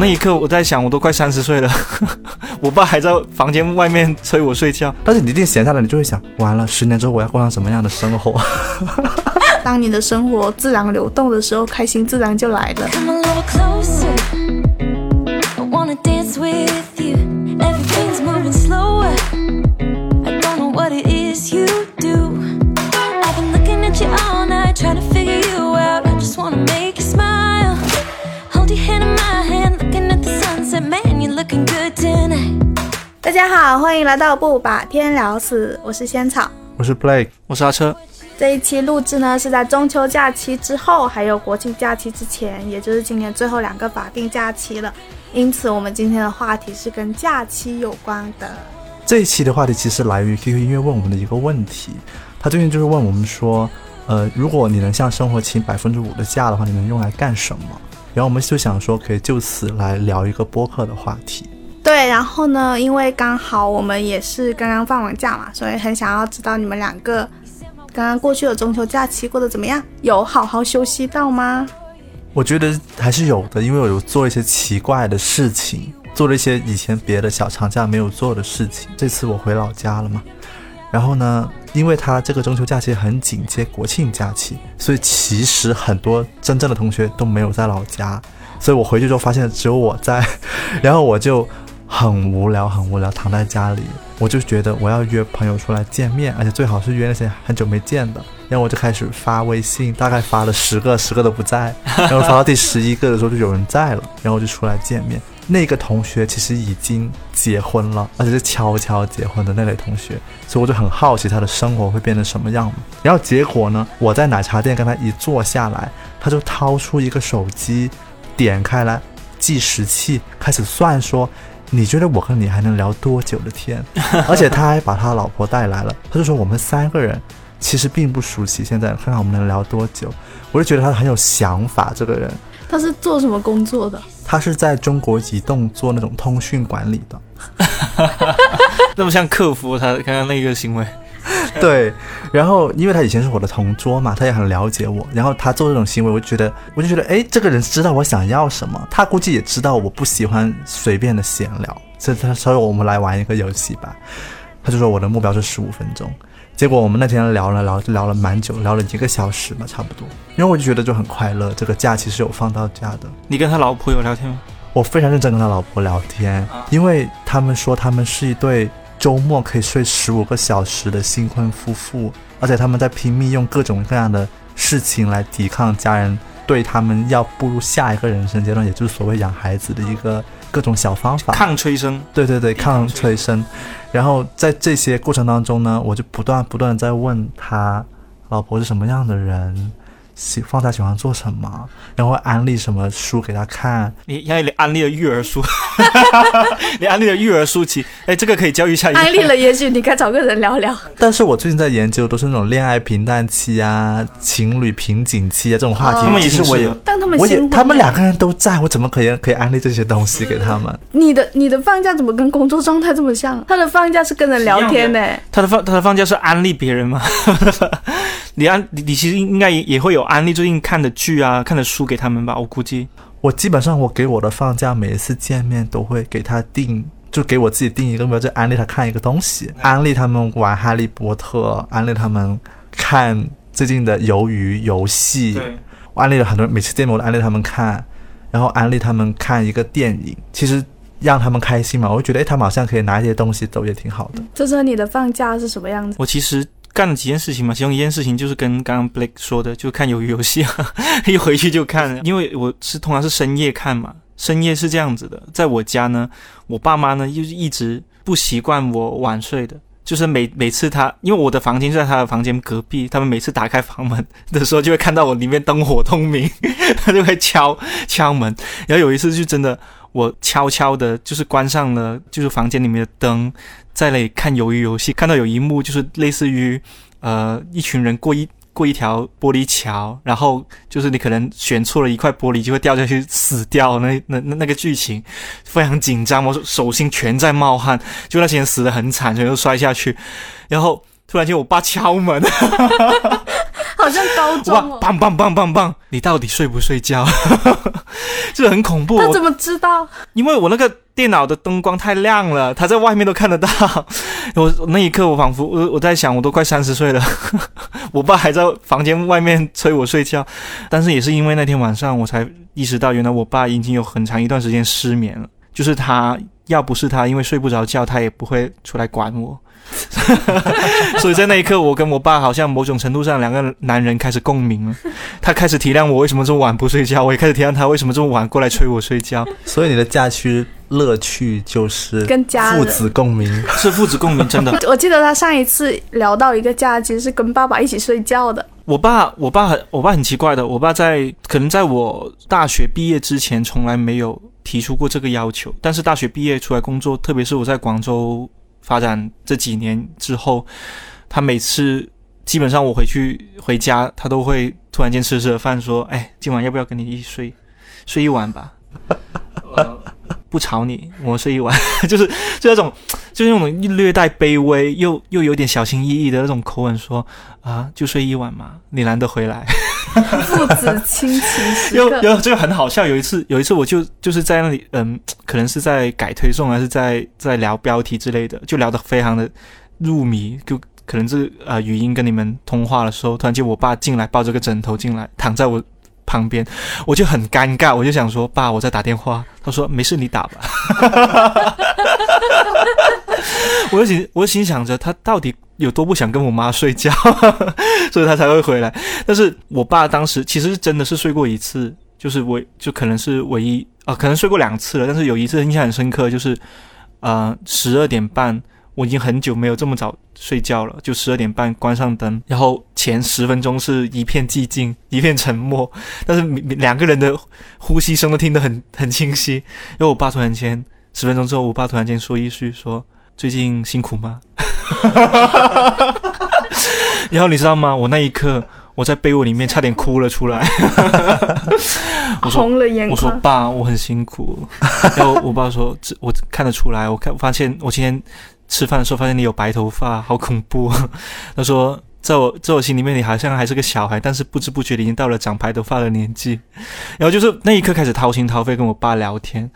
那一刻我在想，我都快三十岁了，我爸还在房间外面催我睡觉。但是你一定闲下来，你就会想，完了，十年之后我要过上什么样的生活？当你的生活自然流动的时候，开心自然就来了。Come a 大家好，欢迎来到不把天聊死，我是仙草。我是 Blake，我是阿车，这一期录制呢是在中秋假期之后，还有国庆假期之前，也就是今年最后两个法定假期了。因此，我们今天的话题是跟假期有关的。这一期的话题其实来源于 QQ 音乐问我们的一个问题，他最近就是问我们说，呃，如果你能向生活请百分之五的假的话，你能用来干什么？然后我们就想说，可以就此来聊一个播客的话题。对，然后呢，因为刚好我们也是刚刚放完假嘛，所以很想要知道你们两个刚刚过去的中秋假期过得怎么样？有好好休息到吗？我觉得还是有的，因为我有做一些奇怪的事情，做了一些以前别的小长假没有做的事情。这次我回老家了嘛，然后呢，因为他这个中秋假期很紧接国庆假期，所以其实很多真正的同学都没有在老家，所以我回去之后发现只有我在，然后我就很无聊，很无聊，躺在家里，我就觉得我要约朋友出来见面，而且最好是约那些很久没见的。然后我就开始发微信，大概发了十个，十个都不在，然后发到第十一个的时候就有人在了，然后我就出来见面。那个同学其实已经结婚了，而且是悄悄结婚的那类同学，所以我就很好奇他的生活会变成什么样。然后结果呢，我在奶茶店跟他一坐下来，他就掏出一个手机，点开来计时器，开始算说。你觉得我和你还能聊多久的天？而且他还把他老婆带来了，他就说我们三个人其实并不熟悉，现在看看我们能聊多久。我就觉得他很有想法，这个人。他是做什么工作的？他是在中国移动做那种通讯管理的。那么像客服他刚刚那个行为，对，然后因为他以前是我的同桌嘛，他也很了解我。然后他做这种行为，我就觉得，我就觉得，哎，这个人知道我想要什么，他估计也知道我不喜欢随便的闲聊，所以他说我们来玩一个游戏吧。他就说我的目标是十五分钟，结果我们那天聊了聊，聊了蛮久，聊了一个小时吧，差不多。因为我就觉得就很快乐，这个假期是有放到假的。你跟他老婆有聊天吗？我非常认真跟他老婆聊天，因为他们说他们是一对周末可以睡十五个小时的新婚夫妇，而且他们在拼命用各种各样的事情来抵抗家人对他们要步入下一个人生阶段，也就是所谓养孩子的一个各种小方法。抗催生，对对对，抗催生。然后在这些过程当中呢，我就不断不断在问他老婆是什么样的人，喜放假喜欢做什么，然后安利什么书给他看。你还你安利了育儿书，你安利了育儿书籍，哎，这个可以教育一下。安利了，也许你该找个人聊聊。但是我最近在研究都是那种恋爱平淡期啊、情侣瓶颈期啊这种话题。哦他们也其实我也但他们我也他们两个人都在，我怎么可以可以安利这些东西给他们？你的你的放假怎么跟工作状态这么像？他的放假是跟人聊天呢、他的放他的放假是安利别人吗？你安你你其实应该也也会有安利最近看的剧啊、看的书给他们吧？我估计。我基本上我给我的放假每一次见面都会给他定，就给我自己定一个目标，就安利他看一个东西，安利他们玩哈利波特，安利他们看最近的鱿鱼游戏，我安利了很多人，每次见面我都安利他们看，然后安利他们看一个电影，其实让他们开心嘛，我就觉得哎，他们好像可以拿一些东西走，也挺好的。这是你的放假是什么样子？我其实干了几件事情嘛，其中一件事情就是跟刚刚 Blake 说的，就看鱿鱼游戏，一回去就看，因为我是通常是深夜看嘛，深夜是这样子的，在我家呢，我爸妈呢就是一直不习惯我晚睡的。就是每每次他，因为我的房间就在他的房间隔壁，他们每次打开房门 的时候，就会看到我里面灯火通明，他就会敲敲门。然后有一次就真的，我悄悄的，就是关上了，就是房间里面的灯，在那里看鱿鱼游戏，看到有一幕就是类似于，呃，一群人过一过一条玻璃桥，然后就是你可能选错了一块玻璃，就会掉下去死掉，那那那那个剧情非常紧张，我手心全在冒汗，就那些人死得很惨，全都摔下去，然后突然间我爸敲门，好像高我中哦。爸棒棒棒棒棒，你到底睡不睡觉？这很恐怖。我他怎么知道？因为我那个电脑的灯光太亮了，他在外面都看得到。我我那一刻，我仿佛我我在想，我都快三十岁了，我爸还在房间外面催我睡觉。但是也是因为那天晚上，我才意识到，原来我爸已经有很长一段时间失眠了。就是他要不是他因为睡不着觉，他也不会出来管我。所以在那一刻，我跟我爸好像某种程度上两个男人开始共鸣了。他开始体谅我为什么这么晚不睡觉，我也开始体谅他为什么这么晚过来催我睡觉。所以你的假期乐趣就是跟家父子共鸣。是父子共鸣，真的。我记得他上一次聊到一个假期是跟爸爸一起睡觉的，我爸，我爸很，我爸很奇怪的。我爸在可能在我大学毕业之前，从来没有提出过这个要求。但是大学毕业出来工作，特别是我在广州发展这几年之后，他每次基本上我回去回家，他都会突然间吃吃着饭说：“哎，今晚要不要跟你一起睡睡一晚吧？”呃 不吵你，我睡一晚，就是就那种，就是那种略带卑微又又有点小心翼翼的那种口吻说啊，就睡一晚嘛，你难得回来，父子亲情时 有。有这个很好笑。有一次，有一次我就就是在那里，嗯，可能是在改推送，还是在在聊标题之类的，就聊得非常的入迷，就可能是呃语音跟你们通话的时候，突然间我爸进来抱着个枕头进来，躺在我旁边，我就很尴尬，我就想说爸，我在打电话。他说 没事，你打吧。我就心我心想着他到底有多不想跟我妈睡觉，所以他才会回来。但是我爸当时其实真的是睡过一次，就是我就可能是唯一啊、可能睡过两次了，但是有一次印象很深刻，就是呃十二点半，我已经很久没有这么早睡觉了，就十二点半关上灯，然后前十分钟是一片寂静，一片沉默，但是两个人的呼吸声都听得很很清晰。因为我爸突然间十分钟之后，我爸突然间说一句说：“最近辛苦吗？” 然后你知道吗？我那一刻我在被窝里面差点哭了出来。我说红了眼我说眶，爸，我很辛苦。然后我爸说，这我看得出来，我看发现我今天吃饭的时候发现你有白头发，好恐怖。他说，在我在我心里面你好像还是个小孩，但是不知不觉已经到了长白头发的年纪。然后就是那一刻开始掏心掏肺跟我爸聊天。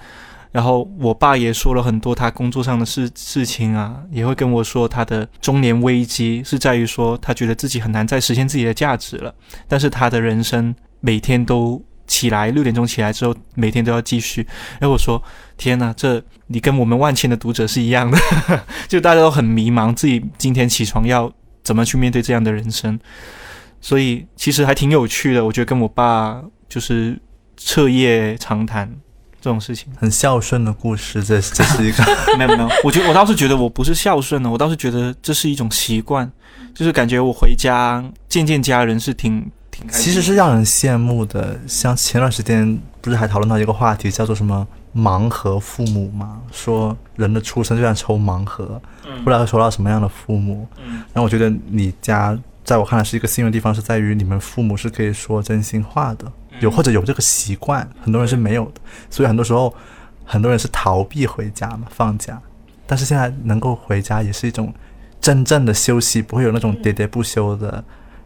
然后我爸也说了很多他工作上的事事情啊，也会跟我说他的中年危机是在于说他觉得自己很难再实现自己的价值了，但是他的人生每天都起来六点钟起来之后，每天都要继续。然后我说：“天哪，这你跟我们万千的读者是一样的，就大家都很迷茫，自己今天起床要怎么去面对这样的人生。”所以其实还挺有趣的，我觉得跟我爸就是彻夜长谈这种事情。很孝顺的故事，这这是一个 没有没有，我觉得我倒是觉得我不是孝顺的，我倒是觉得这是一种习惯，就是感觉我回家见见家人是挺挺开心。其实是让人羡慕的。像前段时间不是还讨论到一个话题，叫做什么盲盒父母嘛？说人的出生就像抽盲盒，不知道会抽到什么样的父母。嗯然后我觉得你家在我看来是一个幸运的地方，是在于你们父母是可以说真心话的，有或者有这个习惯，很多人是没有的。所以很多时候，很多人是逃避回家嘛，放假。但是现在能够回家，也是一种真正的休息，不会有那种喋喋不休的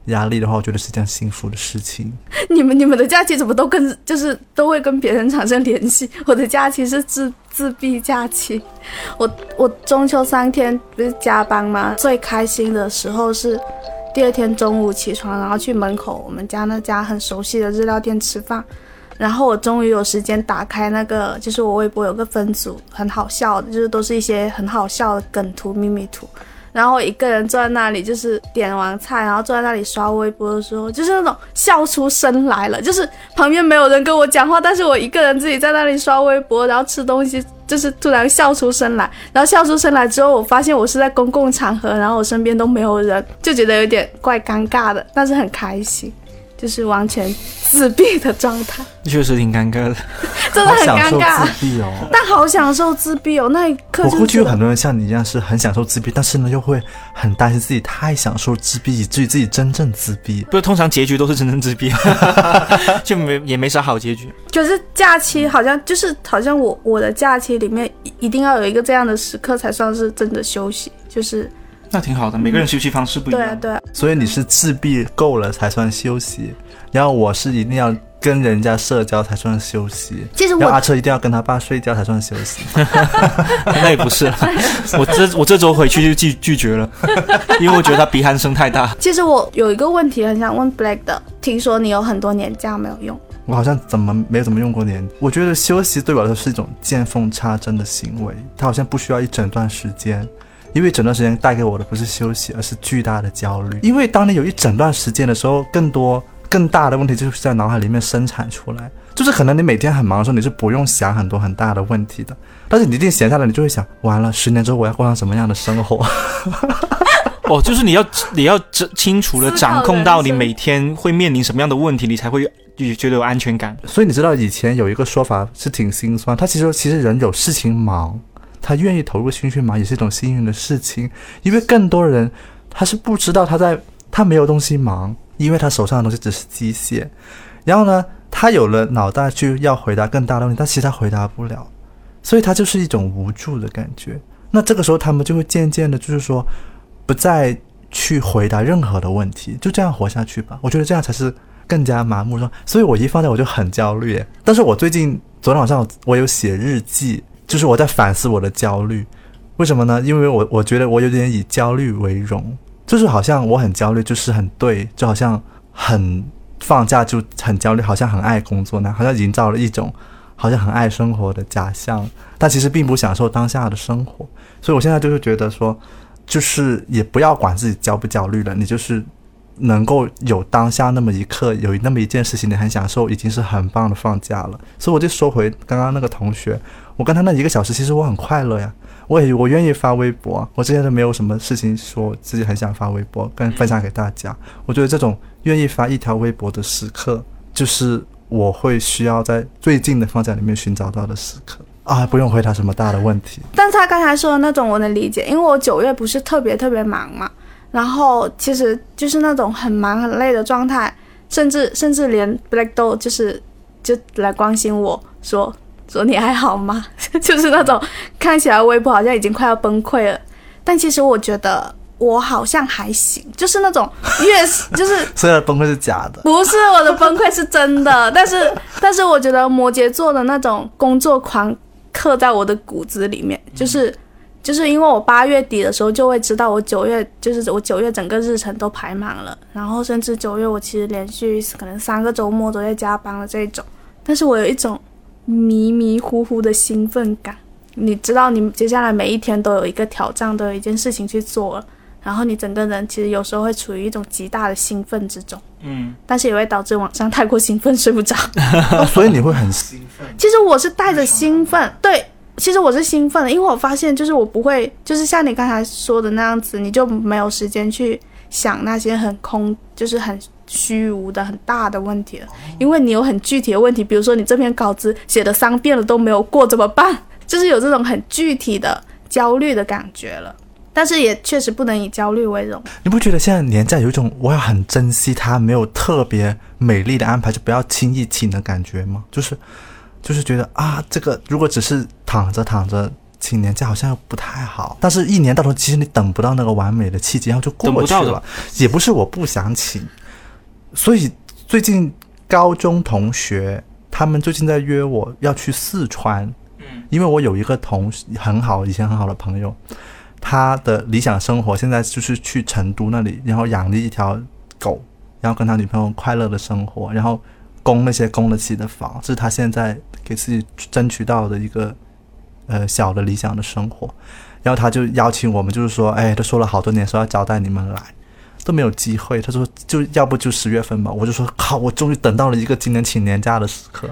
压力的话，我觉得是件幸福的事情。你们你们的假期怎么都跟就是都会跟别人产生联系？我的假期是自自闭假期，我我中秋三天不是加班吗？最开心的时候是第二天中午起床，然后去门口我们家那家很熟悉的日料店吃饭。然后我终于有时间打开那个，就是我微博有个分组，很好笑的，就是都是一些很好笑的梗图、秘密图。然后一个人坐在那里，就是点完菜，然后坐在那里刷微博的时候，就是那种笑出声来了，就是旁边没有人跟我讲话，但是我一个人自己在那里刷微博，然后吃东西，就是突然笑出声来。然后笑出声来之后，我发现我是在公共场合，然后我身边都没有人，就觉得有点怪尴尬的，但是很开心，就是完全自闭的状态，确实挺尴尬的。真的很好享受尴尬自。闭哦。但好享受自闭哦，那一刻我估计有很多人像你一样是很享受自闭，但是呢又会很担心自己太享受自闭，以至于自己真正自闭。不是，通常结局都是真正自闭，就没也没啥好结局。就是假期好像就是好像我我的假期里面一一定要有一个这样的时刻才算是真的休息，就是那挺好的，每个人休息方式不一样。对啊对啊，所以你是自闭够了才算休息，然后我是一定要跟人家社交才算休息。其实然后阿我车一定要跟他爸睡觉才算休息。那也不是，我这我这周回去就拒拒绝了，因为我觉得他鼻鼾声太大。其实我有一个问题很想问 Black 的，听说你有很多年假没有用，我好像怎么没有怎么用过年。我觉得休息对我来说是一种见缝插针的行为，它好像不需要一整段时间，因为整段时间带给我的不是休息，而是巨大的焦虑。因为当你有一整段时间的时候，更多更大的问题就是在脑海里面生产出来。就是可能你每天很忙的时候，你是不用想很多很大的问题的，但是你一定闲下来，你就会想，完了，十年之后我要过上什么样的生活？哦，就是你要你要知清楚的掌控到你每天会面临什么样的问题，你才会就觉得有安全感。所以你知道以前有一个说法是挺心酸，他其实其实人有事情忙，他愿意投入兴趣吗也是一种幸运的事情，因为更多人他是不知道他在他没有东西忙，因为他手上的东西只是机械，然后呢，他有了脑袋去要回答更大的问题，但其实他回答不了，所以他就是一种无助的感觉。那这个时候他们就会渐渐的，就是说不再去回答任何的问题，就这样活下去吧。我觉得这样才是更加麻木了。所以我一放假我就很焦虑。但是我最近昨天晚上我有写日记，就是我在反思我的焦虑。为什么呢？因为我我觉得我有点以焦虑为荣，就是好像我很焦虑，就是很对，就好像很放假就很焦虑，好像很爱工作那样，好像营造了一种好像很爱生活的假象，但其实并不享受当下的生活。所以我现在就是觉得说，就是也不要管自己焦不焦虑了，你就是能够有当下那么一刻，有那么一件事情你很享受，已经是很棒的放假了。所以我就说回刚刚那个同学，我跟他那一个小时，其实我很快乐呀。我也我愿意发微博，我之前都没有什么事情说自己很想发微博跟分享给大家。我觉得这种愿意发一条微博的时刻，就是我会需要在最近的放假里面寻找到的时刻啊，不用回答什么大的问题。但是他刚才说的那种我能理解，因为我九月不是特别特别忙嘛，然后其实就是那种很忙很累的状态，甚至甚至连 Black 都就是就来关心我说说你还好吗？就是那种看起来微博好像已经快要崩溃了，但其实我觉得我好像还行，就是那种越是 就是虽然崩溃是假的，不是我的崩溃是真的，但是但是我觉得摩羯座的那种工作狂刻在我的骨子里面，就是就是因为我八月底的时候就会知道我九月就是我九月整个日程都排满了，然后甚至九月我其实连续可能三个周末都在加班的这种，但是我有一种迷迷糊糊的兴奋感，你知道你接下来每一天都有一个挑战，都有一件事情去做了。然后你整个人其实有时候会处于一种极大的兴奋之中，嗯，但是也会导致晚上太过兴奋睡不着。哦所以你会很兴奋。其实我是带着兴奋，对，其实我是兴奋的，因为我发现就是我不会，就是像你刚才说的那样子，你就没有时间去想那些很空，就是很虚无的很大的问题了，因为你有很具体的问题，比如说你这篇稿子写的三遍了都没有过怎么办？就是有这种很具体的焦虑的感觉了。但是也确实不能以焦虑为荣。你不觉得现在年假有一种我要很珍惜它没有特别美丽的安排，就不要轻易请的感觉吗？就是就是觉得啊，这个如果只是躺着躺着请年假好像又不太好，但是一年到头其实你等不到那个完美的契机，然后就过去了。也不是我不想请，所以最近高中同学他们最近在约我要去四川，嗯，因为我有一个同很好，以前很好的朋友，他的理想生活现在就是去成都那里，然后养了一条狗，然后跟他女朋友快乐的生活，然后供那些供得起的房，这是他现在给自己争取到的一个呃小的理想的生活。然后他就邀请我们，就是说，哎，他说了好多年说要招待你们来，都没有机会。他说就要不就十月份吧。我就说靠，我终于等到了一个今年请年假的时刻。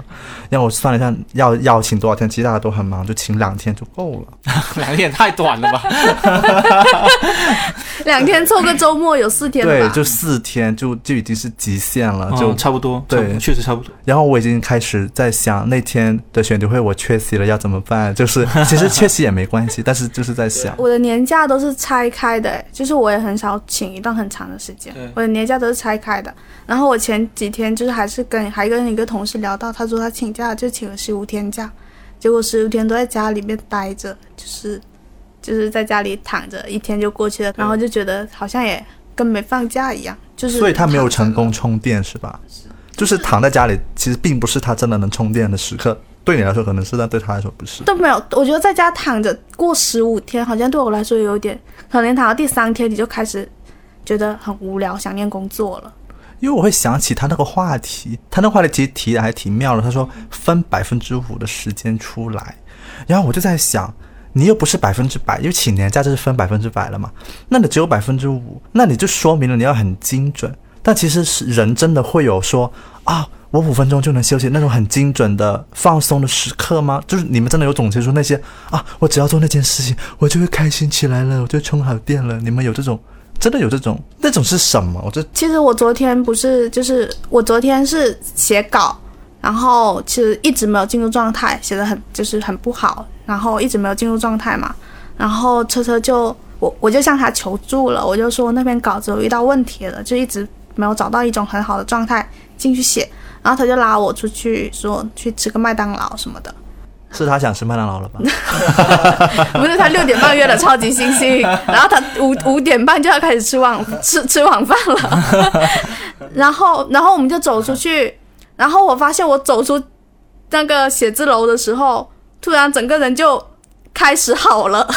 然后我算了一下，要要请多少天，其实大家都很忙，就请两天就够了。两天太短了吧？两天凑个周末有四天？，对就四天就就已经是极限了，就、哦差不多，对确实差不多。然后我已经开始在想那天的选题会我缺席了要怎么办？就是 其实缺席也没关系，但是就是在想，我的年假都是拆开的，欸就是我也很少请一段很长的时间，我的年假都是拆开的。然后我前几天就是还是跟还跟一个同事聊到，他说他请假就请了十五天假，结果十五天都在家里面待着，就是就是在家里躺着，一天就过去了，然后就觉得好像也跟没放假一样，就是所以他没有成功充电是吧？就是躺在家里，其实并不是他真的能充电的时刻。对你来说可能是，但对他来说不是。都没有。我觉得在家躺着过十五天，好像对我来说有点，可能躺到第三天你就开始觉得很无聊，想念工作了。因为我会想起他那个话题，他那话题其实提的还挺妙的。他说分百分之五的时间出来，然后我就在想，你又不是百分之百，因为请年假就是分百分之百了嘛，那你只有百分之五，那你就说明了你要很精准。但其实是人真的会有说啊，我五分钟就能休息那种很精准的放松的时刻吗？就是你们真的有总结出那些啊，我只要做那件事情，我就会开心起来了，我就充好电了。你们有这种？真的有这种？那种是什么？我这其实我昨天不是，就是我昨天是写稿，然后其实一直没有进入状态，写的很就是很不好，然后一直没有进入状态嘛。然后车车就我我就向他求助了，我就说那篇稿子有遇到问题了，就一直没有找到一种很好的状态进去写。然后他就拉我出去说去吃个麦当劳什么的，是他想吃麦当劳了吧？不是他六点半约了超级星星，然后他五五点半就要开始吃晚吃吃晚饭了，然后然后我们就走出去，然后我发现我走出那个写字楼的时候，突然整个人就开始好了，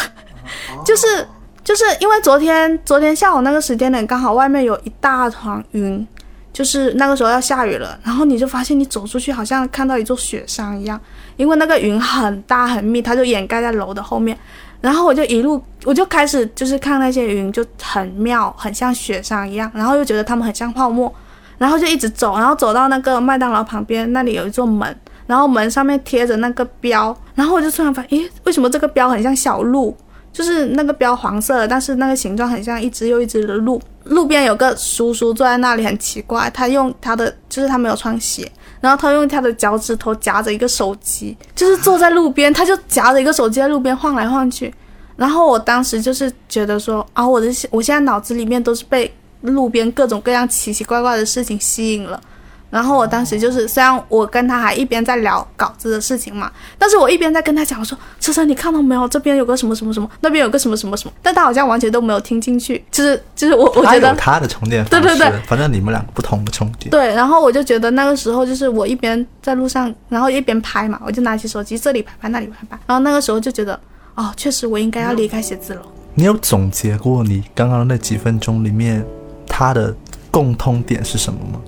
就是就是因为昨天昨天下午那个时间点刚好外面有一大团云。就是那个时候要下雨了，然后你就发现你走出去好像看到一座雪山一样，因为那个云很大很密，它就掩盖在楼的后面。然后我就一路我就开始就是看那些云就很妙，很像雪山一样，然后又觉得它们很像泡沫，然后就一直走，然后走到那个麦当劳旁边，那里有一座门，然后门上面贴着那个标，然后我就突然发现，诶，为什么这个标很像小鹿？就是那个标黄色的，但是那个形状很像一只又一只的鹿。路边有个叔叔坐在那里，很奇怪，他用他的就是他没有穿鞋，然后他用他的脚趾头夹着一个手机，就是坐在路边，他就夹着一个手机在路边晃来晃去。然后我当时就是觉得说啊，我的我现在脑子里面都是被路边各种各样奇奇怪怪的事情吸引了。然后我当时就是，虽然我跟他还一边在聊稿子的事情嘛，但是我一边在跟他讲，我说：“车车，你看到没有？这边有个什么什么什么，那边有个什么什么什么。”但他好像完全都没有听进去，就是就是我我觉得他的充电方式，对对对反正你们两个不同的充电。对，然后我就觉得那个时候就是我一边在路上，然后一边拍嘛，我就拿起手机这里拍拍那里拍拍，然后那个时候就觉得哦，确实我应该要离开写字楼。你有总结过你刚刚那几分钟里面他的共通点是什么吗？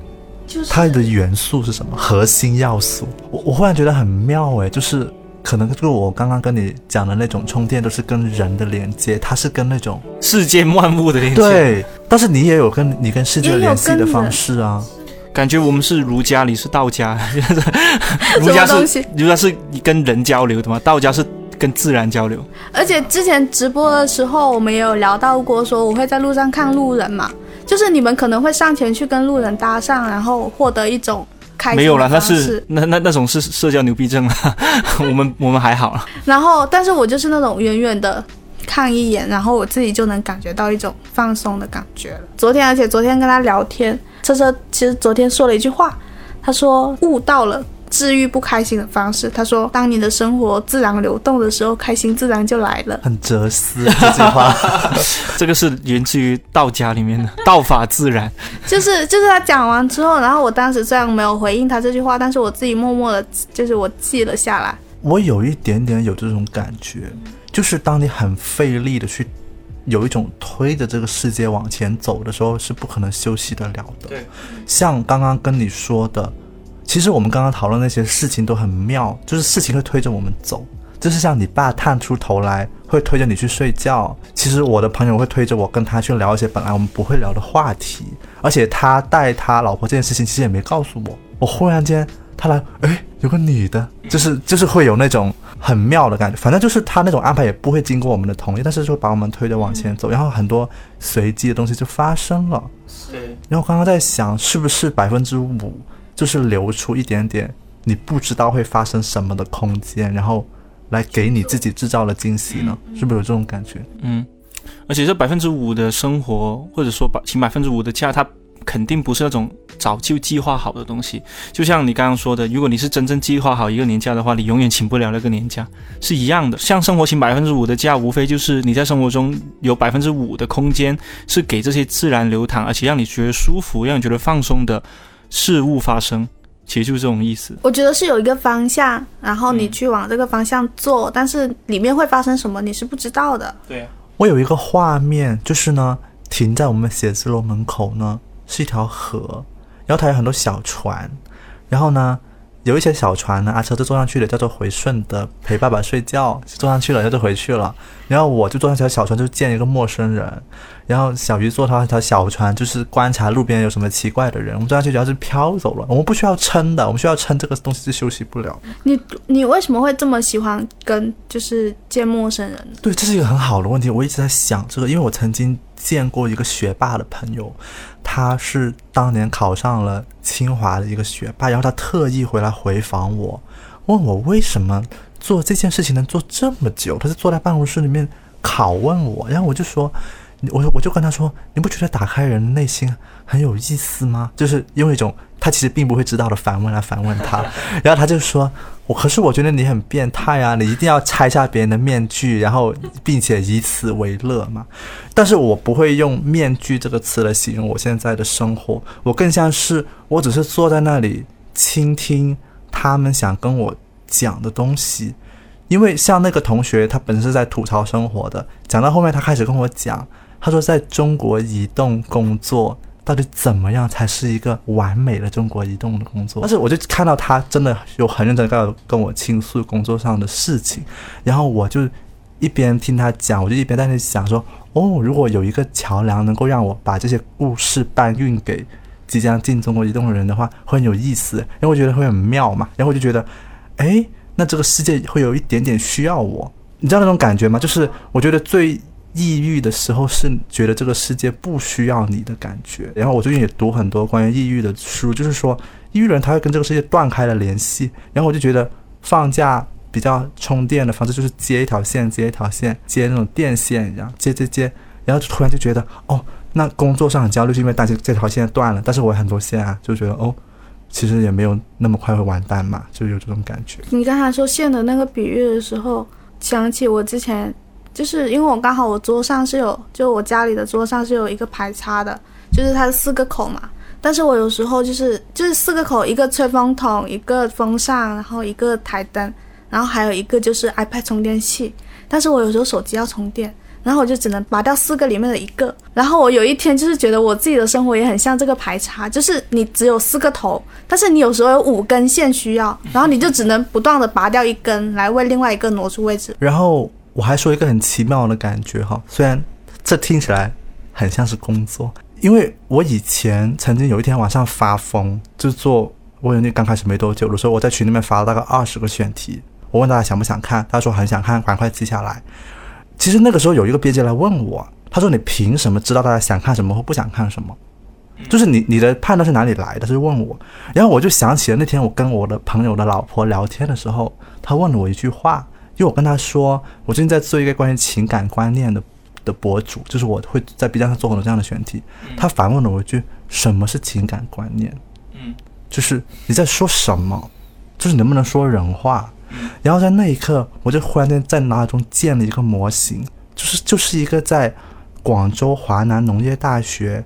就是它的元素是什么？核心要素？我我忽然觉得很妙诶，就是可能就是我刚刚跟你讲的那种充电都是跟人的连接，它是跟那种世界万物的连接。，对，但是你也有跟你跟世界联系的方式啊。感觉我们是儒家，你是道家。儒家是儒家是跟人交流的嘛，道家是跟自然交流。而且之前直播的时候，我们也有聊到过，说我会在路上看路人嘛，就是你们可能会上前去跟路人搭讪，然后获得一种开心没有了，那是那那那种是社交牛逼症啊。我们我们还好了。然后，但是我就是那种远远的看一眼，然后我自己就能感觉到一种放松的感觉了。昨天，而且昨天跟他聊天，车车其实昨天说了一句话，他说悟到了治愈不开心的方式。他说，当你的生活自然流动的时候，开心自然就来了。很哲思这句话，这个是源自于道家里面的道法自然。就是就是他讲完之后，然后我当时虽然没有回应他这句话，但是我自己默默的，就是我记了下来。我有一点点有这种感觉，就是当你很费力的去有一种推着这个世界往前走的时候，是不可能休息得了的。对，像刚刚跟你说的，其实我们刚刚讨论那些事情都很妙，就是事情会推着我们走。就是像你爸探出头来，会推着你去睡觉。其实我的朋友会推着我跟他去聊一些本来我们不会聊的话题，而且他带他老婆这件事情其实也没告诉我。我忽然间他来，哎，有个女的，就是就是会有那种很妙的感觉。反正就是他那种安排也不会经过我们的同意，但是就把我们推着往前走，然后很多随机的东西就发生了。是，然后刚刚在想，是不是百分之五就是留出一点点你不知道会发生什么的空间，然后来给你自己制造了惊喜呢？是不是有这种感觉？嗯，而且这百分之五的生活，或者说百请百分之五的假，它肯定不是那种早就计划好的东西。就像你刚刚说的，如果你是真正计划好一个年假的话，你永远请不了那个年假，是一样的。像生活请百分之五的假，无非就是你在生活中有百分之五的空间是给这些自然流淌，而且让你觉得舒服、让你觉得放松的事物发生，其实就是这种意思。我觉得是有一个方向，然后你去往这个方向做，但是里面会发生什么你是不知道的。对啊，我有一个画面，就是呢，停在我们写字楼门口呢，是一条河，然后它有很多小船，然后呢，有一些小船呢，阿车就坐上去了，叫做回顺的陪爸爸睡觉，就坐上去了，他就回去了，然后我就坐上条小船，就见一个陌生人，然后小鱼坐上条小船，就是观察路边有什么奇怪的人，我们坐上去主要是飘走了，我们不需要撑的，我们需要撑这个东西是休息不了。你你为什么会这么喜欢跟就是见陌生人？对，这是一个很好的问题，我一直在想这个，因为我曾经见过一个学霸的朋友，他是当年考上了清华的一个学霸，然后他特意回来回访我，问我为什么做这件事情能做这么久，他是坐在办公室里面拷问我，然后我就说。我我就跟他说，你不觉得打开人内心很有意思吗？就是用一种他其实并不会知道的反问来反问他，然后他就说，我可是我觉得你很变态啊，你一定要拆下别人的面具，然后并且以此为乐嘛。但是我不会用面具这个词来形容我现在的生活，我更像是我只是坐在那里倾听他们想跟我讲的东西。因为像那个同学，他本身是在吐槽生活的，讲到后面他开始跟我讲，他说在中国移动工作到底怎么样才是一个完美的中国移动的工作？但是我就看到他真的有很认真地跟我倾诉工作上的事情，然后我就一边听他讲，我就一边在那想说，哦，如果有一个桥梁能够让我把这些故事搬运给即将进中国移动的人的话，会很有意思，因为我觉得会很妙嘛，然后我就觉得，哎。那这个世界会有一点点需要我，你知道那种感觉吗？就是我觉得最抑郁的时候是觉得这个世界不需要你的感觉。然后我最近也读很多关于抑郁的书，就是说抑郁人他会跟这个世界断开了联系。然后我就觉得放假比较充电的方式就是接一条线，接一条线，接那种电线一样，接接接。然后就突然就觉得哦，那工作上很焦虑，是因为担心这条线断了。但是我有很多线啊，就觉得哦。其实也没有那么快会完蛋嘛，就有这种感觉。你刚才说线的那个比喻的时候，想起我之前，就是因为我刚好我桌上是有，就我家里的桌上是有一个排插的，就是它是四个口嘛。但是我有时候就是就是四个口，一个吹风筒，一个风扇，然后一个台灯，然后还有一个就是 iPad 充电器。但是我有时候手机要充电。然后我就只能拔掉四个里面的一个。然后我有一天就是觉得我自己的生活也很像这个排插，就是你只有四个头，但是你有时候有五根线需要，然后你就只能不断的拔掉一根来为另外一个挪出位置。然后我还说一个很奇妙的感觉哈，虽然这听起来很像是工作，因为我以前曾经有一天晚上发疯，就做我有那刚开始没多久的时候，我在群里面发了大概二十个选题，我问大家想不想看，他说很想看，赶快记下来。其实那个时候有一个编辑来问我，他说：“你凭什么知道大家想看什么或不想看什么？就是你你的判断是哪里来的？”他就问我，然后我就想起了那天我跟我的朋友的老婆聊天的时候，他问了我一句话，因为我跟他说我最近在做一个关于情感观念的的博主，就是我会在 B 站上做很多这样的选题。他反问了我一句：“什么是情感观念？”嗯，就是你在说什么？就是能不能说人话？然后在那一刻，我就忽然间在脑海中建了一个模型，就是就是一个在广州华南农业大学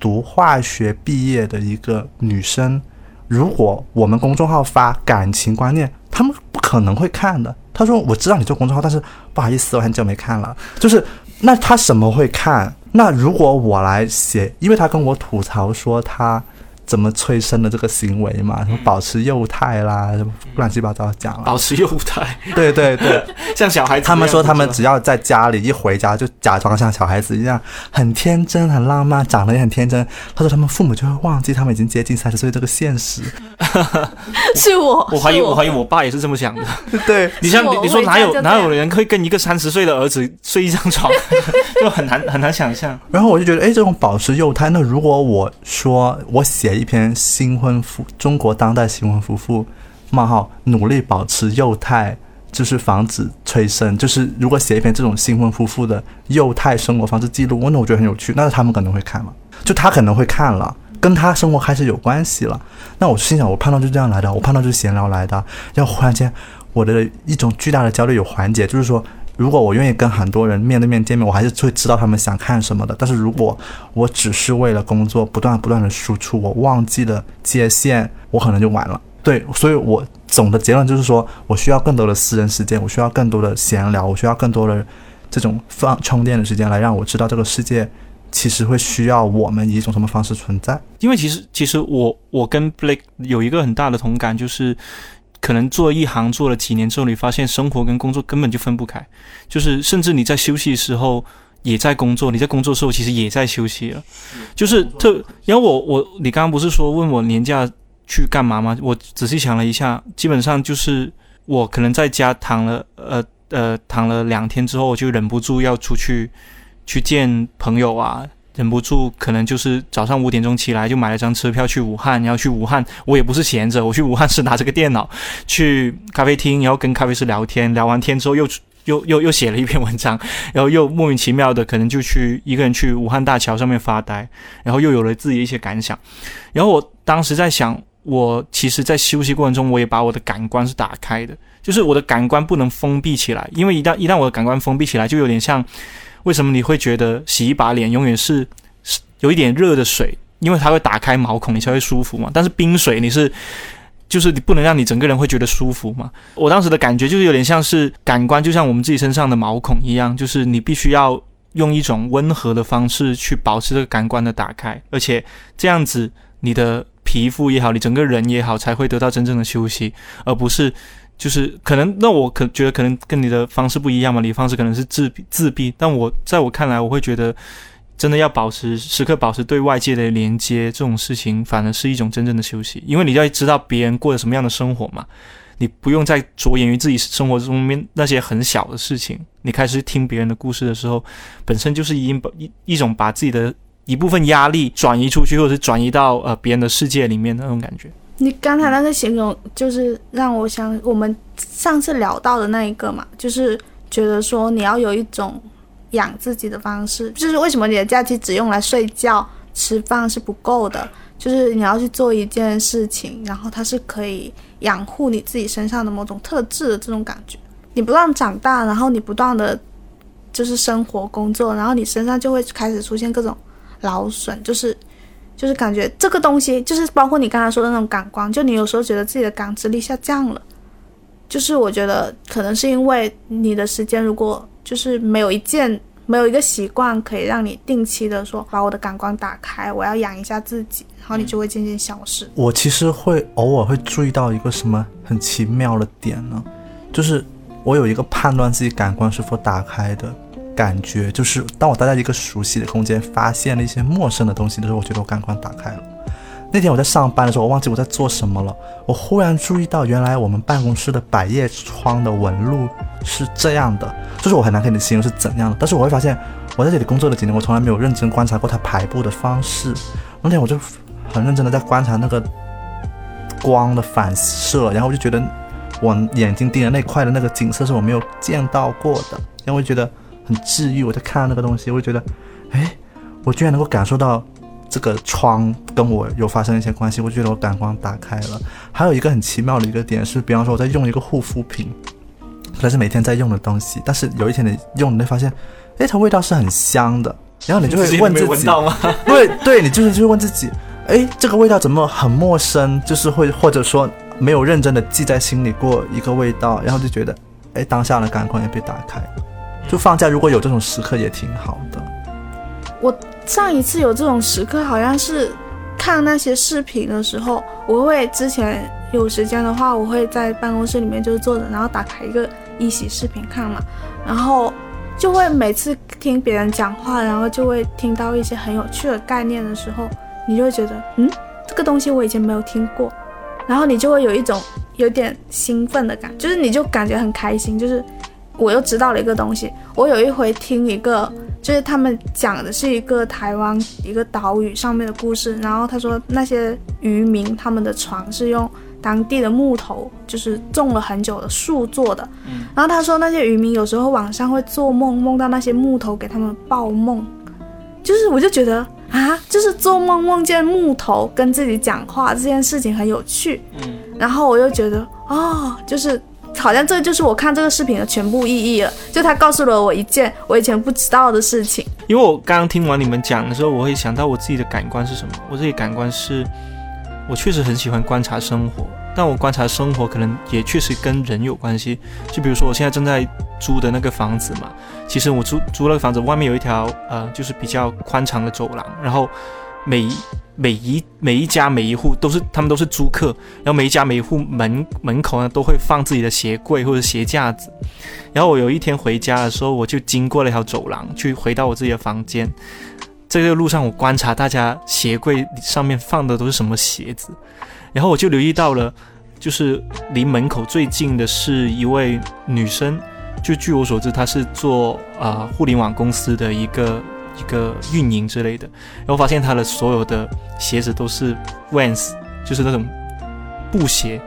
读化学毕业的一个女生。如果我们公众号发感情观念，他们不可能会看的。他说：“我知道你做公众号，但是不好意思，我很久没看了。”就是那他什么会看？那如果我来写，因为他跟我吐槽说他。怎么催生的这个行为嘛？什么保持幼态啦，什么乱七八糟讲了。保持幼态，对对对，像小孩子。他们说他们只要在家里一回家就假装像小孩子一样，很天真、很浪漫，长得也很天真。他说他们父母就会忘记他们已经接近三十岁这个现实。是我，我怀疑，我怀疑我爸也是这么想的。对，你像你说哪有哪有人会跟一个三十岁的儿子睡一张床，就很难很难想象。然后我就觉得，哎，这种保持幼态，那如果我说我写。一篇新婚夫中国当代新婚夫妇冒号努力保持幼态，就是防止催生。就是如果写一篇这种新婚夫妇的幼态生活方式记录，那我觉得很有趣。那他们可能会看了，就他可能会看了。跟他生活开始有关系了。那我心想，我判断就是这样来的，我判断就是闲聊来的。然后忽然间，我的一种巨大的焦虑有缓解，就是说，如果我愿意跟很多人面对面见面，我还是会知道他们想看什么的。但是如果我只是为了工作不断不断的输出，我忘记了界限，我可能就完了。对，所以我总的结论就是说，我需要更多的私人时间，我需要更多的闲聊，我需要更多的这种放充电的时间，来让我知道这个世界其实会需要我们以一种什么方式存在。因为其实其实我我跟 Blake 有一个很大的同感，就是可能做一行做了几年之后，你发现生活跟工作根本就分不开，就是甚至你在休息的时候也在工作，你在工作的时候其实也在休息了，就是特。然后我我你刚刚不是说问我年假去干嘛吗？我仔细想了一下，基本上就是我可能在家躺了呃呃躺了两天之后，我就忍不住要出去去见朋友啊。忍不住，可能就是早上五点钟起来就买了张车票去武汉，然后去武汉，我也不是闲着，我去武汉是拿着个电脑去咖啡厅，然后跟咖啡师聊天，聊完天之后又 又又又写了一篇文章，然后又莫名其妙的可能就去一个人去武汉大桥上面发呆，然后又有了自己一些感想，然后我当时在想，我其实在休息过程中，我也把我的感官是打开的，就是我的感官不能封闭起来，因为一旦一旦我的感官封闭起来，就有点像。为什么你会觉得洗一把脸永远是有一点热的水？因为它会打开毛孔，你才会舒服嘛。但是冰水你是，就是你不能让你整个人会觉得舒服嘛。我当时的感觉就是有点像是感官，就像我们自己身上的毛孔一样，就是你必须要用一种温和的方式去保持这个感官的打开，而且这样子你的皮肤也好，你整个人也好，才会得到真正的休息，而不是。就是可能，那我可觉得可能跟你的方式不一样嘛，你方式可能是自自闭，但我在我看来，我会觉得真的要保持时刻保持对外界的连接，这种事情反而是一种真正的休息，因为你要知道别人过着什么样的生活嘛，你不用再着眼于自己生活中面那些很小的事情，你开始听别人的故事的时候，本身就是一一一种把自己的一部分压力转移出去，或者是转移到呃别人的世界里面的那种感觉。你刚才那个形容，就是让我想我们上次聊到的那一个嘛，就是觉得说你要有一种养自己的方式，就是为什么你的假期只用来睡觉、吃饭是不够的，就是你要去做一件事情，然后它是可以养护你自己身上的某种特质的这种感觉。你不断长大，然后你不断的就是生活、工作，然后你身上就会开始出现各种劳损，就是。就是感觉这个东西，就是包括你刚才说的那种感官，就你有时候觉得自己的感知力下降了，就是我觉得可能是因为你的时间如果就是没有一件没有一个习惯可以让你定期的说把我的感官打开，我要养一下自己，然后你就会渐渐消失。我其实会偶尔会注意到一个什么很奇妙的点呢，就是我有一个判断自己感官是否打开的。感觉就是，当我待在一个熟悉的空间，发现了一些陌生的东西的时候，我觉得我感官打开了。那天我在上班的时候，我忘记我在做什么了。我忽然注意到，原来我们办公室的百叶窗的纹路是这样的，就是我很难跟你形容是怎样的。但是我会发现，我在这里工作了几年，我从来没有认真观察过它排布的方式。那天我就很认真的在观察那个光的反射，然后我就觉得我眼睛盯着那块的那个景色是我没有见到过的，然后我就觉得。很治愈，我在看那个东西，我就觉得，哎，我居然能够感受到这个窗跟我有发生一些关系，我觉得我感官打开了。还有一个很奇妙的一个点是，比方说我在用一个护肤品，可能是每天在用的东西，但是有一天你用，你会发现，哎，它味道是很香的，然后你就会问自己，对 对，你就是就会问自己，哎，这个味道怎么很陌生？就是会或者说没有认真的记在心里过一个味道，然后就觉得，哎，当下的感官也被打开。就放假，如果有这种时刻也挺好的。我上一次有这种时刻，好像是看那些视频的时候，我会之前有时间的话，我会在办公室里面就坐着，然后打开一个一喜视频看嘛，然后就会每次听别人讲话，然后就会听到一些很有趣的概念的时候，你就会觉得，嗯，这个东西我以前没有听过，然后你就会有一种有点兴奋的感觉，就是你就感觉很开心，就是。我又知道了一个东西。我有一回听一个，就是他们讲的是一个台湾一个岛屿上面的故事。然后他说那些渔民他们的船是用当地的木头，就是种了很久的树做的。然后他说那些渔民有时候晚上会做梦，梦到那些木头给他们报梦。就是我就觉得啊，就是做梦梦见木头跟自己讲话这件事情很有趣。嗯，然后我又觉得，哦，就是好像这就是我看这个视频的全部意义了。就他告诉了我一件我以前不知道的事情。因为我刚刚听完你们讲的时候，我会想到我自己的感官是什么。我自己感官是，我确实很喜欢观察生活，但我观察生活可能也确实跟人有关系。就比如说我现在正在租的那个房子嘛，其实我租租那个房子外面有一条呃，就是比较宽敞的走廊，然后每每一每一家每一户都是他们都是租客，然后每一家每一户门门口呢都会放自己的鞋柜或者鞋架子。然后我有一天回家的时候，我就经过了一条走廊，去回到我自己的房间。这个路上，我观察大家鞋柜上面放的都是什么鞋子，然后我就留意到了，就是离门口最近的是一位女生，就据我所知，她是做啊、呃互联网公司的一个一个运营之类的。然后发现他的所有的鞋子都是 Vans，就是那种布鞋，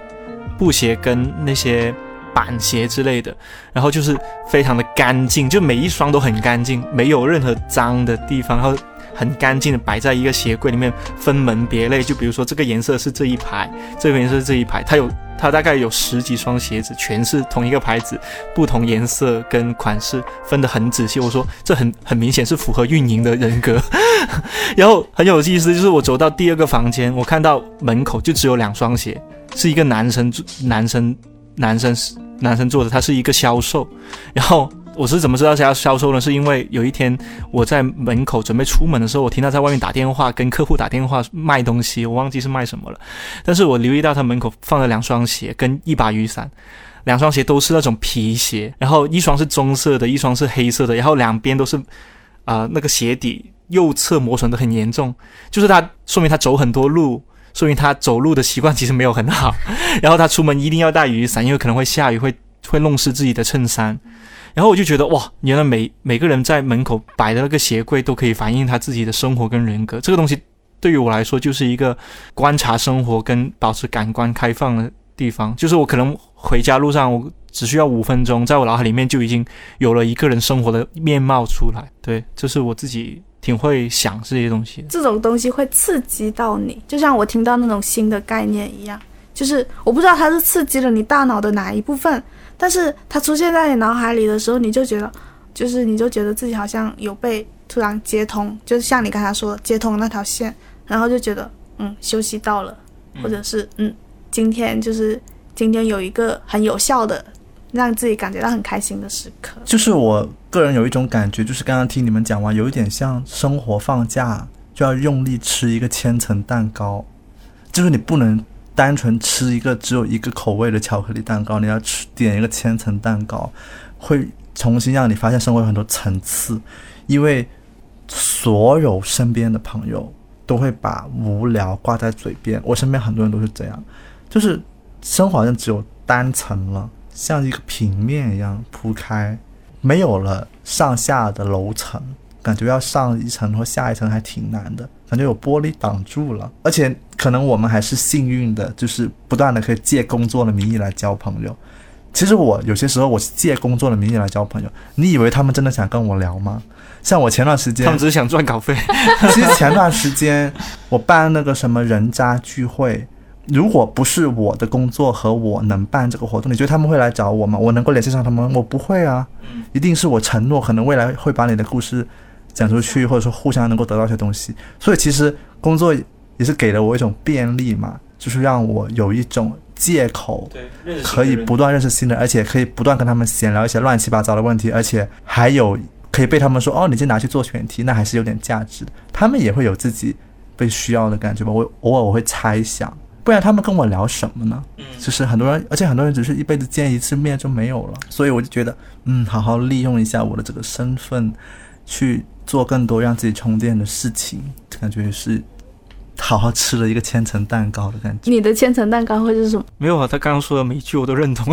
布鞋跟那些板鞋之类的，然后就是非常的干净，就每一双都很干净，没有任何脏的地方，然后很干净的摆在一个鞋柜里面，分门别类。就比如说这个颜色是这一排，这个颜色是这一排，它有它大概有十几双鞋子，全是同一个牌子，不同颜色跟款式分得很仔细。我说这很很明显是符合运营的人格。然后很有意思，就是我走到第二个房间，我看到门口就只有两双鞋，是一个男生男生男生男生做的，他是一个销售。然后我是怎么知道他销售呢？是因为有一天我在门口准备出门的时候，我听他在外面打电话跟客户打电话卖东西，我忘记是卖什么了。但是我留意到他门口放了两双鞋跟一把雨伞，两双鞋都是那种皮鞋，然后一双是棕色的，一双是黑色的，然后两边都是啊、那个鞋底右侧磨损的很严重，就是他说明他走很多路。说明他走路的习惯其实没有很好，然后他出门一定要带雨伞，因为可能会下雨，会会弄湿自己的衬衫。然后我就觉得哇，原来每每个人在门口摆的那个鞋柜都可以反映他自己的生活跟人格。这个东西对于我来说就是一个观察生活跟保持感官开放的地方。就是我可能回家路上，我只需要五分钟，在我脑海里面就已经有了一个人生活的面貌出来。对，这是我自己挺会想这些东西。这种东西会刺激到你，就像我听到那种新的概念一样，就是我不知道它是刺激了你大脑的哪一部分，但是它出现在你脑海里的时候，你就觉得，就是你就觉得自己好像有被突然接通，就是像你刚才说的接通那条线，然后就觉得嗯休息到了，或者是嗯今天就是今天有一个很有效的让自己感觉到很开心的时刻。就是我个人有一种感觉，就是刚刚听你们讲完，有一点像生活放假就要用力吃一个千层蛋糕，就是你不能单纯吃一个只有一个口味的巧克力蛋糕，你要吃点一个千层蛋糕，会重新让你发现生活有很多层次，因为所有身边的朋友都会把无聊挂在嘴边，我身边很多人都是这样，就是生活好像只有单层了，像一个平面一样铺开，没有了上下的楼层，感觉要上一层或下一层还挺难的，感觉有玻璃挡住了。而且可能我们还是幸运的，就是不断的可以借工作的名义来交朋友。其实我有些时候我是借工作的名义来交朋友，你以为他们真的想跟我聊吗？像我前段时间他们只是想赚稿费。其实前段时间我办那个什么人渣聚会，如果不是我的工作和我能办这个活动，你觉得他们会来找我吗？我能够联系上他们吗？我不会啊，一定是我承诺，可能未来会把你的故事讲出去，或者说互相能够得到一些东西。所以其实工作也是给了我一种便利嘛，就是让我有一种借口，可以不断认识新的，而且可以不断跟他们闲聊一些乱七八糟的问题，而且还有可以被他们说哦，你这拿去做选题，那还是有点价值的。他们也会有自己被需要的感觉吧。我偶尔我会猜想，不然他们跟我聊什么呢？嗯就是很多人，而且很多人只是一辈子见一次面就没有了，所以我就觉得，嗯，好好利用一下我的这个身份，去做更多让自己充电的事情，感觉是好好吃了一个千层蛋糕的感觉。你的千层蛋糕会是什么？没有啊，他刚刚说的每一句我都认同，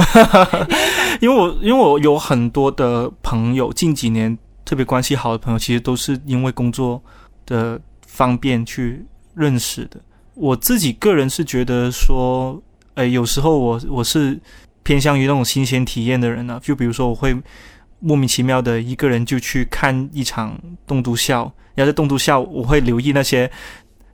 因为我因为我有很多的朋友，近几年特别关系好的朋友，其实都是因为工作的方便去认识的。我自己个人是觉得说，哎，有时候我我是偏向于那种新鲜体验的人呢、就比如说我会莫名其妙的一个人就去看一场栋笃笑，然后在栋笃笑，我会留意那些。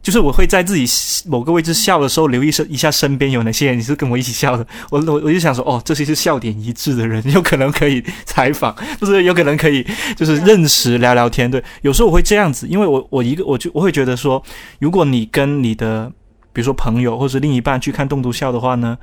就是我会在自己某个位置笑的时候，留意身一下身边有哪些人是跟我一起笑的。我我我就想说，哦，这些是笑点一致的人，有可能可以采访，不是有可能可以就是认识聊聊天。对，有时候我会这样子，因为我我一个我就我会觉得说，如果你跟你的比如说朋友或者另一半去看栋笃笑的话呢，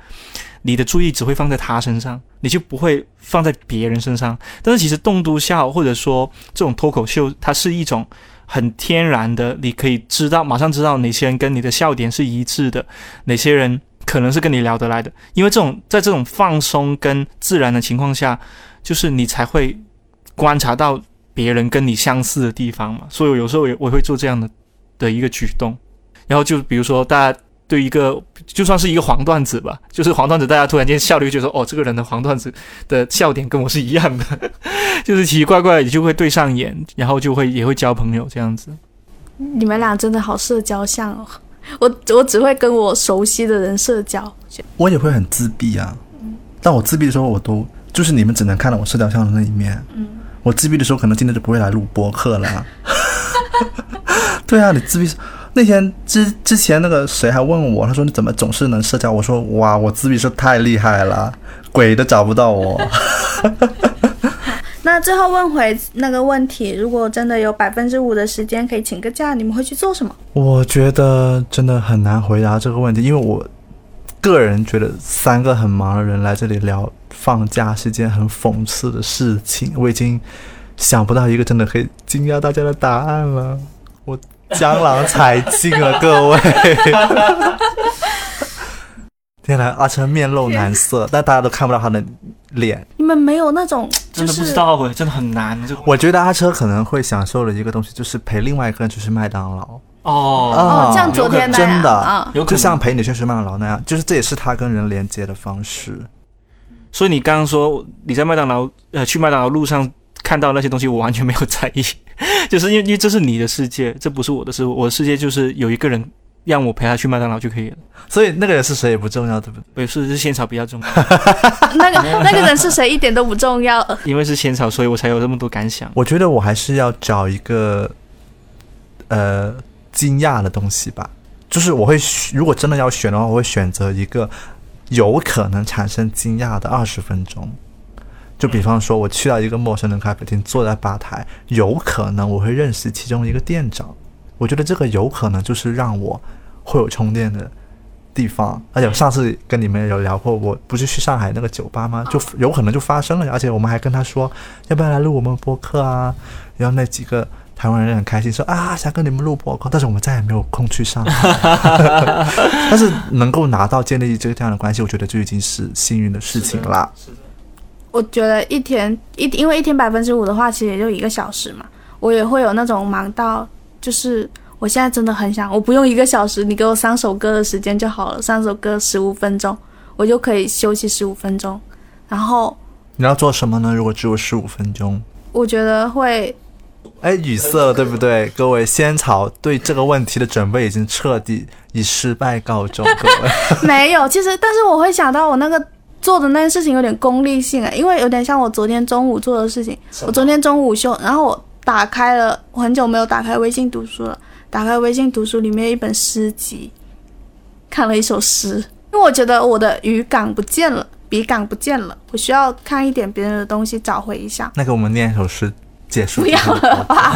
你的注意只会放在他身上，你就不会放在别人身上。但是其实栋笃笑或者说这种脱口秀，它是一种。很天然的，你可以知道，马上知道哪些人跟你的笑点是一致的，哪些人可能是跟你聊得来的。因为这种在这种放松跟自然的情况下，就是你才会观察到别人跟你相似的地方嘛。所以有时候我我会做这样的的一个举动，然后就比如说大家。对一个就算是一个黄段子吧，就是黄段子，大家突然间笑了，就觉得哦，这个人的黄段子的笑点跟我是一样的，就是奇奇怪怪，你就会对上眼，然后就会也会交朋友这样子。你们俩真的好社交像哦，我我只会跟我熟悉的人社交。我也会很自闭啊，但我自闭的时候，我都就是你们只能看到我社交上的那一面。嗯，我自闭的时候，可能今天就不会来录播客了。对啊，你自闭。那天之之前那个谁还问我，他说你怎么总是能社交？我说哇，我自闭症太厉害了，鬼都找不到我。那最后问回那个问题，如果真的有百分之五的时间可以请个假，你们会去做什么？我觉得真的很难回答这个问题，因为我个人觉得三个很忙的人来这里聊放假是件很讽刺的事情。我已经想不到一个真的可以惊讶大家的答案了。我。江郎才尽了，各位。天呐阿成面露难色，但大家都看不到他的脸。你们没有那种，真的不知道哎，真的很难。我觉得阿车可能会享受的一个东西，就是陪另外一个人去吃麦当劳。哦哦，像昨天真的啊，就像陪你去吃麦当劳那样，就是这也是他跟人连接的方式。所以你刚刚说你在麦当劳呃去麦当劳路上看到那些东西，我完全没有在意。就是因为因为这是你的世界，这不是我的世，我的世界就是有一个人让我陪他去麦当劳就可以了。所以那个人是谁也不重要，对不对？不是，是仙草比较重要。那个那个人是谁一点都不重要。因为是仙草，所以我才有这么多感想。我觉得我还是要找一个呃惊讶的东西吧。就是我会如果真的要选的话，我会选择一个有可能产生惊讶的二十分钟。就比方说，我去到一个陌生的咖啡厅，坐在吧台，有可能我会认识其中一个店长。我觉得这个有可能就是让我会有充电的地方。而且上次跟你们有聊过，我不是去上海那个酒吧吗？就有可能就发生了。而且我们还跟他说，要不要来录我们播客啊？然后那几个台湾人很开心，说啊，想跟你们录播客。但是我们再也没有空去上海。但是能够拿到建立这个这样的关系，我觉得就已经是幸运的事情了。我觉得一天一，因为一天百分之五的话，其实也就一个小时嘛。我也会有那种忙到，就是我现在真的很想，我不用一个小时，你给我三首歌的时间就好了，三首歌十五分钟，我就可以休息十五分钟。然后你要做什么呢？如果只有十五分钟，我觉得会，哎，语塞了，对不对？各位仙草对这个问题的准备已经彻底以失败告终。各位 没有，其实，但是我会想到我那个。做的那件事情有点功利性哎，因为有点像我昨天中午做的事情。我昨天中午午休，然后我打开了，我很久没有打开微信读书了。打开微信读书，里面一本诗集，看了一首诗。因为我觉得我的语感不见了，笔感不见了，我需要看一点别人的东西，找回一下。那给我们念一首诗结束。不要了吧？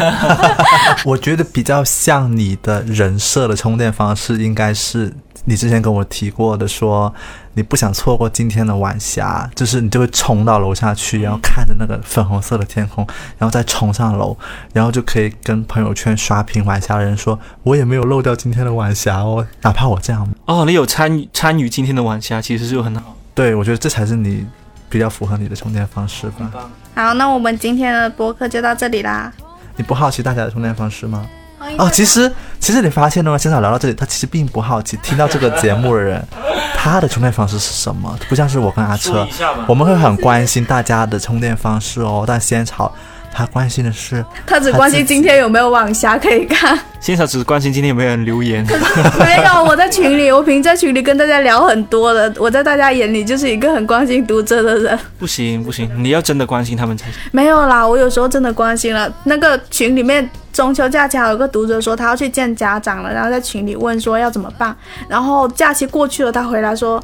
我觉得比较像你的人设的充电方式，应该是你之前跟我提过的说。你不想错过今天的晚霞，就是你就会冲到楼下去，然后看着那个粉红色的天空，然后再冲上楼，然后就可以跟朋友圈刷屏晚霞的人说：“我也没有漏掉今天的晚霞哦，哪怕我这样。”哦，你有参与参与今天的晚霞，其实就很好。对，我觉得这才是你比较符合你的充电方式吧。好，那我们今天的播客就到这里啦。你不好奇大家的充电方式吗？哦，其实其实你发现了吗？现场聊到这里，他其实并不好奇听到这个节目的人，他的充电方式是什么？不像是我跟阿车，我们会很关心大家的充电方式哦。但仙草他关心的是他只关心今天有没有网侠可以看。现场只关心今天有没有人留言。没有，我在群里，我平时在群里跟大家聊很多的，我在大家眼里就是一个很关心读者的人。不行不行，你要真的关心他们才行。没有啦，我有时候真的关心了。那个群里面中秋假期还有个读者说他要去见家长了，然后在群里问说要怎么办。然后假期过去了，他回来说，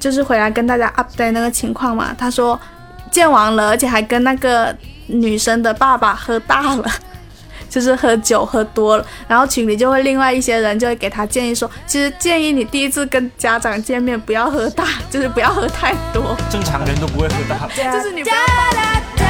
就是回来跟大家 update 那个情况嘛。他说见完了，而且还跟那个女生的爸爸喝大了。就是喝酒喝多了，然后群里就会另外一些人就会给他建议说，其实建议你第一次跟家长见面不要喝大，就是不要喝太多，正常人都不会喝大。就是你不要。